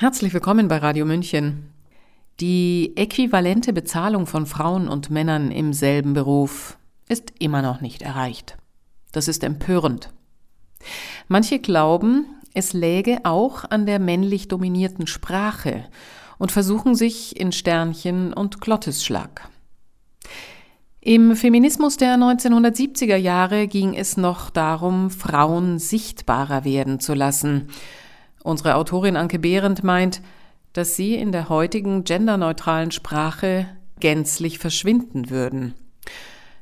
Herzlich willkommen bei Radio München. Die äquivalente Bezahlung von Frauen und Männern im selben Beruf ist immer noch nicht erreicht. Das ist empörend. Manche glauben, es läge auch an der männlich dominierten Sprache und versuchen sich in Sternchen und Glottisschlag. Im Feminismus der 1970er Jahre ging es noch darum, Frauen sichtbarer werden zu lassen – Unsere Autorin Anke Behrendt meint, dass sie in der heutigen genderneutralen Sprache gänzlich verschwinden würden.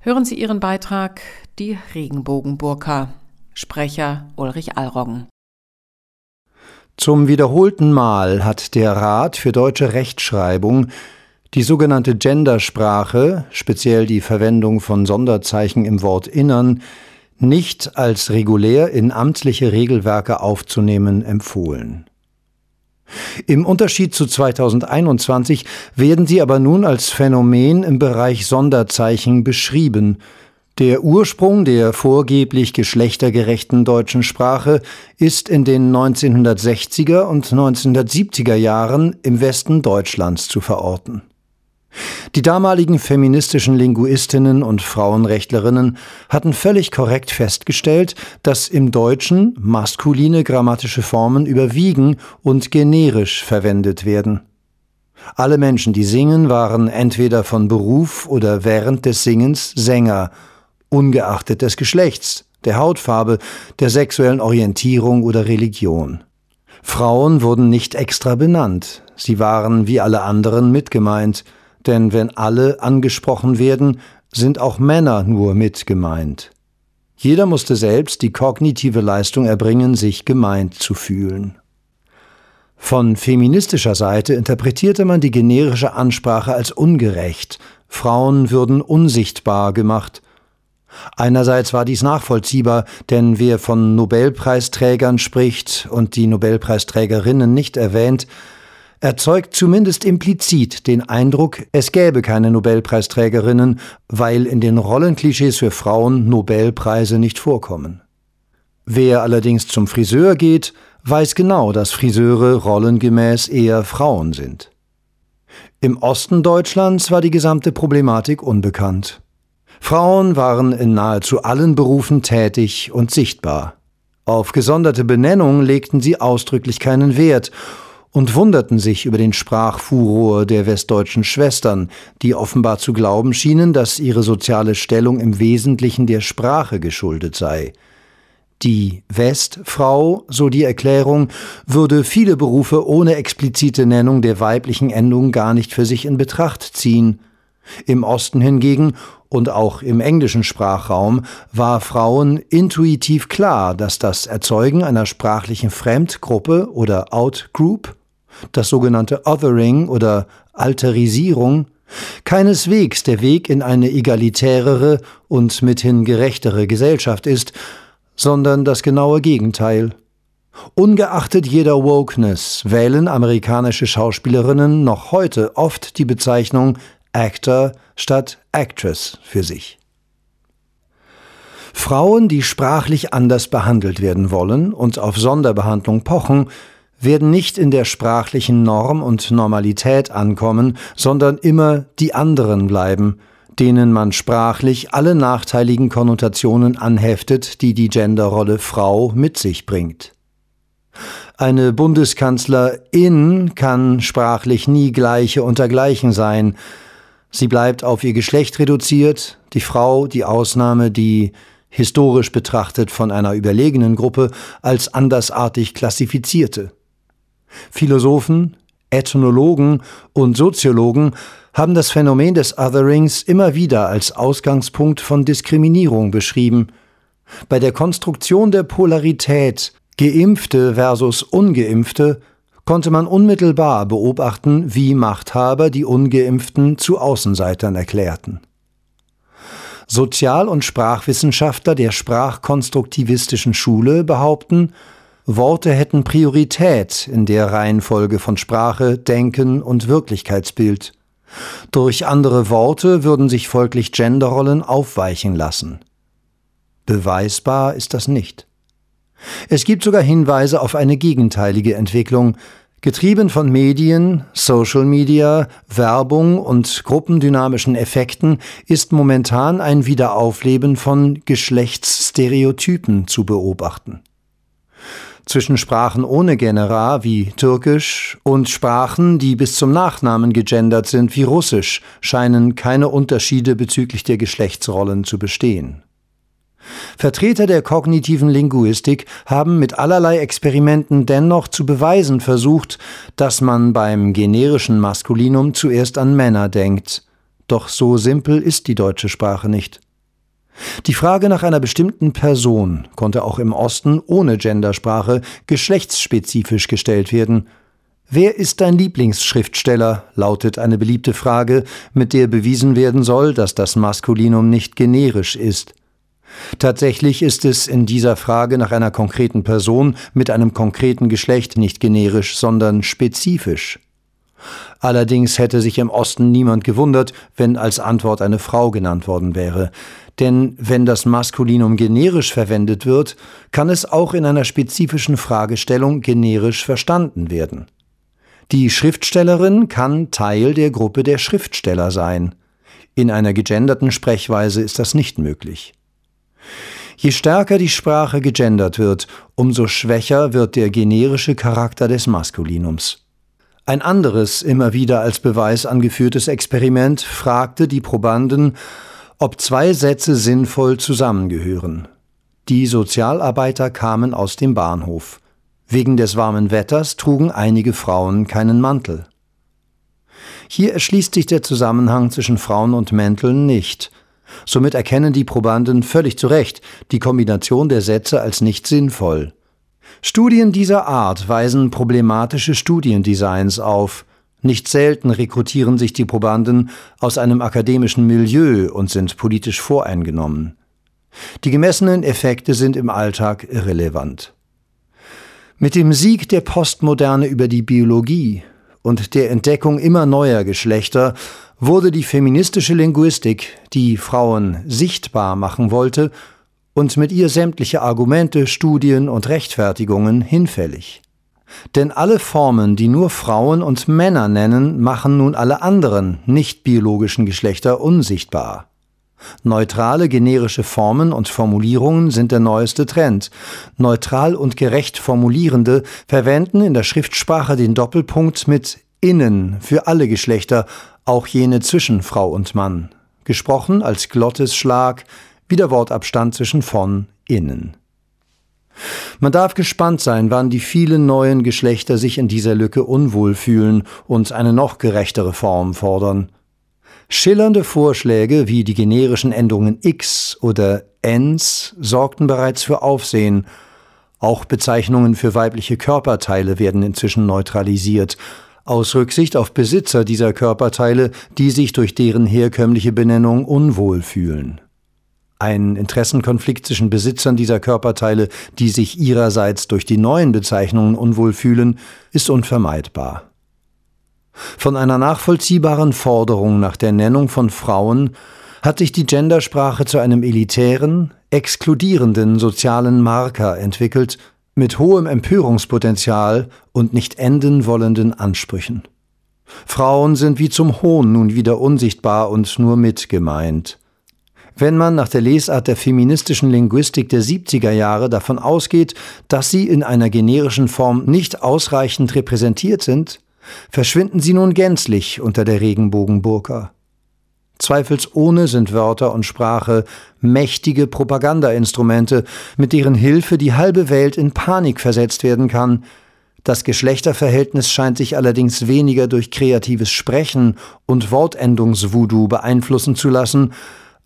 Hören Sie ihren Beitrag Die Regenbogenburka. Sprecher Ulrich Allroggen. Zum wiederholten Mal hat der Rat für deutsche Rechtschreibung die sogenannte Gendersprache, speziell die Verwendung von Sonderzeichen im Wort Innern, nicht als regulär in amtliche Regelwerke aufzunehmen empfohlen. Im Unterschied zu 2021 werden sie aber nun als Phänomen im Bereich Sonderzeichen beschrieben. Der Ursprung der vorgeblich geschlechtergerechten deutschen Sprache ist in den 1960er und 1970er Jahren im Westen Deutschlands zu verorten. Die damaligen feministischen Linguistinnen und Frauenrechtlerinnen hatten völlig korrekt festgestellt, dass im Deutschen maskuline grammatische Formen überwiegen und generisch verwendet werden. Alle Menschen, die singen, waren entweder von Beruf oder während des Singens Sänger, ungeachtet des Geschlechts, der Hautfarbe, der sexuellen Orientierung oder Religion. Frauen wurden nicht extra benannt, sie waren wie alle anderen mitgemeint, denn wenn alle angesprochen werden, sind auch Männer nur mit gemeint. Jeder musste selbst die kognitive Leistung erbringen, sich gemeint zu fühlen. Von feministischer Seite interpretierte man die generische Ansprache als ungerecht, Frauen würden unsichtbar gemacht. Einerseits war dies nachvollziehbar, denn wer von Nobelpreisträgern spricht und die Nobelpreisträgerinnen nicht erwähnt, erzeugt zumindest implizit den Eindruck, es gäbe keine Nobelpreisträgerinnen, weil in den Rollenklischees für Frauen Nobelpreise nicht vorkommen. Wer allerdings zum Friseur geht, weiß genau, dass Friseure rollengemäß eher Frauen sind. Im Osten Deutschlands war die gesamte Problematik unbekannt. Frauen waren in nahezu allen Berufen tätig und sichtbar. Auf gesonderte Benennung legten sie ausdrücklich keinen Wert und wunderten sich über den Sprachfuror der westdeutschen Schwestern, die offenbar zu glauben schienen, dass ihre soziale Stellung im Wesentlichen der Sprache geschuldet sei. Die Westfrau, so die Erklärung, würde viele Berufe ohne explizite Nennung der weiblichen Endung gar nicht für sich in Betracht ziehen. Im Osten hingegen und auch im englischen Sprachraum war Frauen intuitiv klar, dass das Erzeugen einer sprachlichen Fremdgruppe oder Outgroup das sogenannte Othering oder Alterisierung, keineswegs der Weg in eine egalitärere und mithin gerechtere Gesellschaft ist, sondern das genaue Gegenteil. Ungeachtet jeder Wokeness wählen amerikanische Schauspielerinnen noch heute oft die Bezeichnung Actor statt Actress für sich. Frauen, die sprachlich anders behandelt werden wollen und auf Sonderbehandlung pochen, werden nicht in der sprachlichen Norm und Normalität ankommen, sondern immer die anderen bleiben, denen man sprachlich alle nachteiligen Konnotationen anheftet, die die Genderrolle Frau mit sich bringt. Eine Bundeskanzlerin kann sprachlich nie gleiche unter gleichen sein. Sie bleibt auf ihr Geschlecht reduziert, die Frau die Ausnahme, die historisch betrachtet von einer überlegenen Gruppe als andersartig klassifizierte. Philosophen, Ethnologen und Soziologen haben das Phänomen des Otherings immer wieder als Ausgangspunkt von Diskriminierung beschrieben. Bei der Konstruktion der Polarität Geimpfte versus Ungeimpfte konnte man unmittelbar beobachten, wie Machthaber die Ungeimpften zu Außenseitern erklärten. Sozial- und Sprachwissenschaftler der sprachkonstruktivistischen Schule behaupten, Worte hätten Priorität in der Reihenfolge von Sprache, Denken und Wirklichkeitsbild. Durch andere Worte würden sich folglich Genderrollen aufweichen lassen. Beweisbar ist das nicht. Es gibt sogar Hinweise auf eine gegenteilige Entwicklung. Getrieben von Medien, Social Media, Werbung und gruppendynamischen Effekten ist momentan ein Wiederaufleben von Geschlechtsstereotypen zu beobachten. Zwischen Sprachen ohne Genera wie Türkisch und Sprachen, die bis zum Nachnamen gegendert sind wie Russisch, scheinen keine Unterschiede bezüglich der Geschlechtsrollen zu bestehen. Vertreter der kognitiven Linguistik haben mit allerlei Experimenten dennoch zu beweisen versucht, dass man beim generischen Maskulinum zuerst an Männer denkt. Doch so simpel ist die deutsche Sprache nicht. Die Frage nach einer bestimmten Person konnte auch im Osten ohne Gendersprache geschlechtsspezifisch gestellt werden. Wer ist dein Lieblingsschriftsteller? lautet eine beliebte Frage, mit der bewiesen werden soll, dass das Maskulinum nicht generisch ist. Tatsächlich ist es in dieser Frage nach einer konkreten Person mit einem konkreten Geschlecht nicht generisch, sondern spezifisch. Allerdings hätte sich im Osten niemand gewundert, wenn als Antwort eine Frau genannt worden wäre. Denn wenn das Maskulinum generisch verwendet wird, kann es auch in einer spezifischen Fragestellung generisch verstanden werden. Die Schriftstellerin kann Teil der Gruppe der Schriftsteller sein. In einer gegenderten Sprechweise ist das nicht möglich. Je stärker die Sprache gegendert wird, umso schwächer wird der generische Charakter des Maskulinums. Ein anderes, immer wieder als Beweis angeführtes Experiment fragte die Probanden, ob zwei Sätze sinnvoll zusammengehören. Die Sozialarbeiter kamen aus dem Bahnhof. Wegen des warmen Wetters trugen einige Frauen keinen Mantel. Hier erschließt sich der Zusammenhang zwischen Frauen und Mänteln nicht – Somit erkennen die Probanden völlig zu Recht die Kombination der Sätze als nicht sinnvoll. Studien dieser Art weisen problematische Studiendesigns auf. Nicht selten rekrutieren sich die Probanden aus einem akademischen Milieu und sind politisch voreingenommen. Die gemessenen Effekte sind im Alltag irrelevant. Mit dem Sieg der Postmoderne über die Biologie und der Entdeckung immer neuer Geschlechter wurde die feministische Linguistik, die Frauen sichtbar machen wollte, und mit ihr sämtliche Argumente, Studien und Rechtfertigungen hinfällig. Denn alle Formen, die nur Frauen und Männer nennen, machen nun alle anderen nicht biologischen Geschlechter unsichtbar. Neutrale generische Formen und Formulierungen sind der neueste Trend. Neutral und gerecht Formulierende verwenden in der Schriftsprache den Doppelpunkt mit innen für alle Geschlechter auch jene zwischen Frau und Mann, gesprochen als Glottesschlag wie der Wortabstand zwischen von innen. Man darf gespannt sein, wann die vielen neuen Geschlechter sich in dieser Lücke unwohl fühlen und eine noch gerechtere Form fordern. Schillernde Vorschläge wie die generischen Endungen x oder ens sorgten bereits für Aufsehen. Auch Bezeichnungen für weibliche Körperteile werden inzwischen neutralisiert, aus Rücksicht auf Besitzer dieser Körperteile, die sich durch deren herkömmliche Benennung unwohl fühlen. Ein Interessenkonflikt zwischen Besitzern dieser Körperteile, die sich ihrerseits durch die neuen Bezeichnungen unwohl fühlen, ist unvermeidbar. Von einer nachvollziehbaren Forderung nach der Nennung von Frauen hat sich die Gendersprache zu einem elitären, exkludierenden sozialen Marker entwickelt, mit hohem Empörungspotenzial und nicht enden wollenden Ansprüchen. Frauen sind wie zum Hohn nun wieder unsichtbar und nur mit gemeint. Wenn man nach der Lesart der feministischen Linguistik der 70er Jahre davon ausgeht, dass sie in einer generischen Form nicht ausreichend repräsentiert sind, verschwinden sie nun gänzlich unter der Regenbogenburka. Zweifelsohne sind Wörter und Sprache mächtige Propagandainstrumente, mit deren Hilfe die halbe Welt in Panik versetzt werden kann. Das Geschlechterverhältnis scheint sich allerdings weniger durch kreatives Sprechen und Wortendungsvoodoo beeinflussen zu lassen,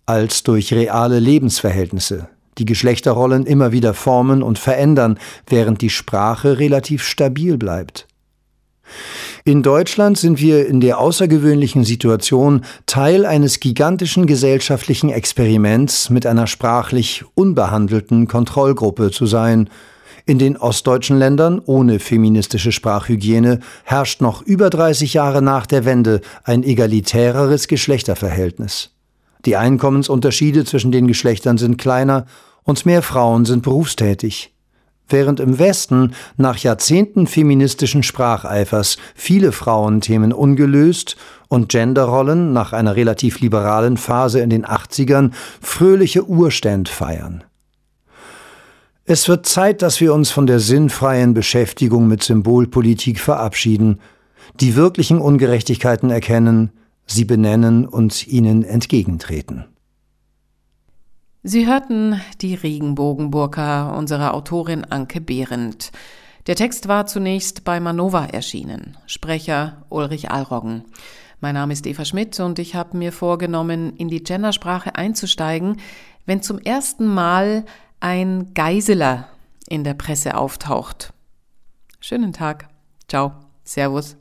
als durch reale Lebensverhältnisse, die Geschlechterrollen immer wieder formen und verändern, während die Sprache relativ stabil bleibt. In Deutschland sind wir in der außergewöhnlichen Situation, Teil eines gigantischen gesellschaftlichen Experiments mit einer sprachlich unbehandelten Kontrollgruppe zu sein. In den ostdeutschen Ländern ohne feministische Sprachhygiene herrscht noch über 30 Jahre nach der Wende ein egalitäreres Geschlechterverhältnis. Die Einkommensunterschiede zwischen den Geschlechtern sind kleiner und mehr Frauen sind berufstätig. Während im Westen nach Jahrzehnten feministischen Spracheifers viele Frauenthemen ungelöst und Genderrollen nach einer relativ liberalen Phase in den 80ern fröhliche Urständ feiern. Es wird Zeit, dass wir uns von der sinnfreien Beschäftigung mit Symbolpolitik verabschieden, die wirklichen Ungerechtigkeiten erkennen, sie benennen und ihnen entgegentreten. Sie hörten die Regenbogenburka unserer Autorin Anke Behrendt. Der Text war zunächst bei Manova erschienen. Sprecher Ulrich Alroggen. Mein Name ist Eva Schmidt und ich habe mir vorgenommen, in die Gendersprache einzusteigen, wenn zum ersten Mal ein Geiseler in der Presse auftaucht. Schönen Tag. Ciao. Servus.